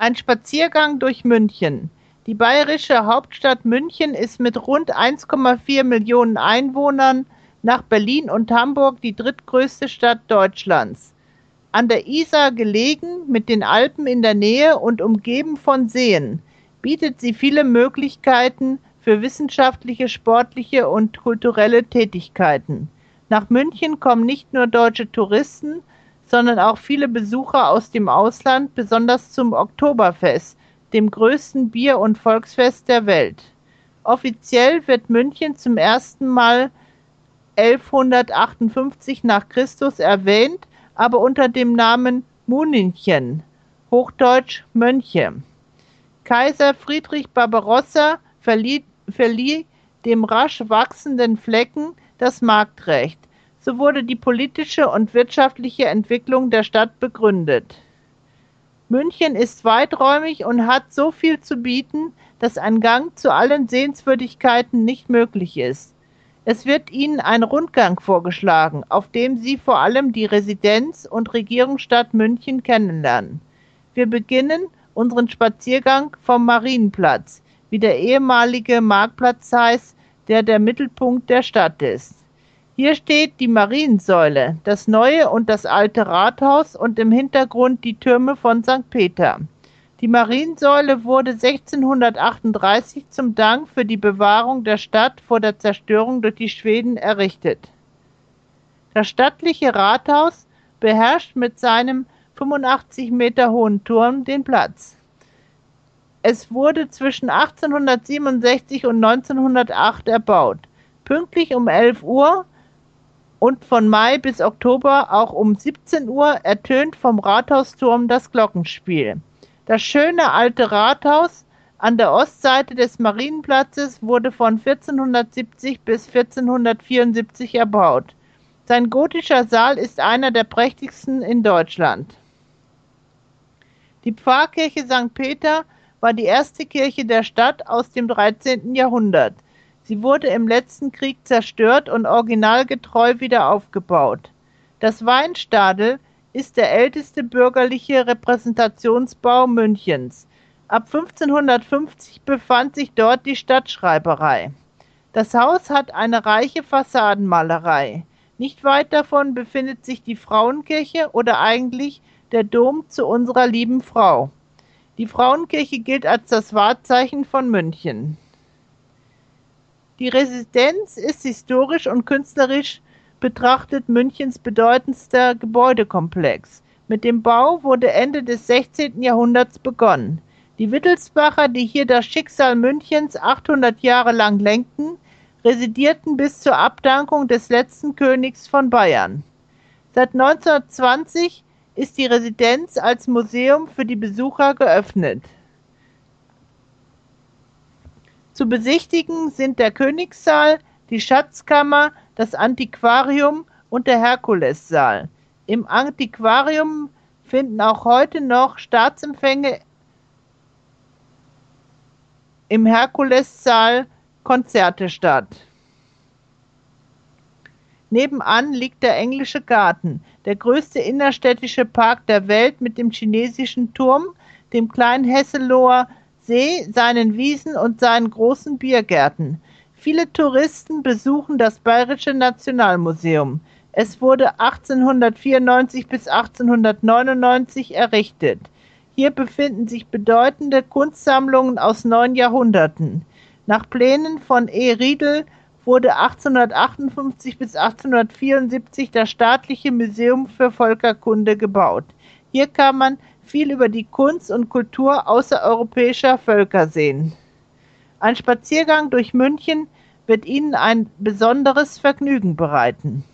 Ein Spaziergang durch München. Die bayerische Hauptstadt München ist mit rund 1,4 Millionen Einwohnern nach Berlin und Hamburg die drittgrößte Stadt Deutschlands. An der Isar gelegen, mit den Alpen in der Nähe und umgeben von Seen, bietet sie viele Möglichkeiten für wissenschaftliche, sportliche und kulturelle Tätigkeiten. Nach München kommen nicht nur deutsche Touristen, sondern auch viele Besucher aus dem Ausland, besonders zum Oktoberfest, dem größten Bier- und Volksfest der Welt. Offiziell wird München zum ersten Mal 1158 nach Christus erwähnt, aber unter dem Namen Muninchen, hochdeutsch Mönche. Kaiser Friedrich Barbarossa verlieh, verlieh dem rasch wachsenden Flecken das Marktrecht. So wurde die politische und wirtschaftliche Entwicklung der Stadt begründet. München ist weiträumig und hat so viel zu bieten, dass ein Gang zu allen Sehenswürdigkeiten nicht möglich ist. Es wird Ihnen ein Rundgang vorgeschlagen, auf dem Sie vor allem die Residenz und Regierungsstadt München kennenlernen. Wir beginnen unseren Spaziergang vom Marienplatz, wie der ehemalige Marktplatz heißt, der der Mittelpunkt der Stadt ist. Hier steht die Mariensäule, das neue und das alte Rathaus und im Hintergrund die Türme von St. Peter. Die Mariensäule wurde 1638 zum Dank für die Bewahrung der Stadt vor der Zerstörung durch die Schweden errichtet. Das stattliche Rathaus beherrscht mit seinem 85 Meter hohen Turm den Platz. Es wurde zwischen 1867 und 1908 erbaut. Pünktlich um 11 Uhr und von Mai bis Oktober auch um 17 Uhr ertönt vom Rathausturm das Glockenspiel. Das schöne alte Rathaus an der Ostseite des Marienplatzes wurde von 1470 bis 1474 erbaut. Sein gotischer Saal ist einer der prächtigsten in Deutschland. Die Pfarrkirche St. Peter war die erste Kirche der Stadt aus dem 13. Jahrhundert. Sie wurde im letzten Krieg zerstört und originalgetreu wieder aufgebaut. Das Weinstadel ist der älteste bürgerliche Repräsentationsbau Münchens. Ab 1550 befand sich dort die Stadtschreiberei. Das Haus hat eine reiche Fassadenmalerei. Nicht weit davon befindet sich die Frauenkirche oder eigentlich der Dom zu unserer lieben Frau. Die Frauenkirche gilt als das Wahrzeichen von München. Die Residenz ist historisch und künstlerisch betrachtet Münchens bedeutendster Gebäudekomplex. Mit dem Bau wurde Ende des 16. Jahrhunderts begonnen. Die Wittelsbacher, die hier das Schicksal Münchens 800 Jahre lang lenkten, residierten bis zur Abdankung des letzten Königs von Bayern. Seit 1920 ist die Residenz als Museum für die Besucher geöffnet. Zu besichtigen sind der Königssaal, die Schatzkammer, das Antiquarium und der Herkulessaal. Im Antiquarium finden auch heute noch Staatsempfänge im Herkulessaal Konzerte statt. Nebenan liegt der Englische Garten, der größte innerstädtische Park der Welt mit dem chinesischen Turm, dem kleinen Hesseloher See, seinen Wiesen und seinen großen Biergärten. Viele Touristen besuchen das Bayerische Nationalmuseum. Es wurde 1894 bis 1899 errichtet. Hier befinden sich bedeutende Kunstsammlungen aus neun Jahrhunderten. Nach Plänen von E. Riedel wurde 1858 bis 1874 das staatliche Museum für Völkerkunde gebaut. Hier kann man viel über die Kunst und Kultur außereuropäischer Völker sehen. Ein Spaziergang durch München wird Ihnen ein besonderes Vergnügen bereiten.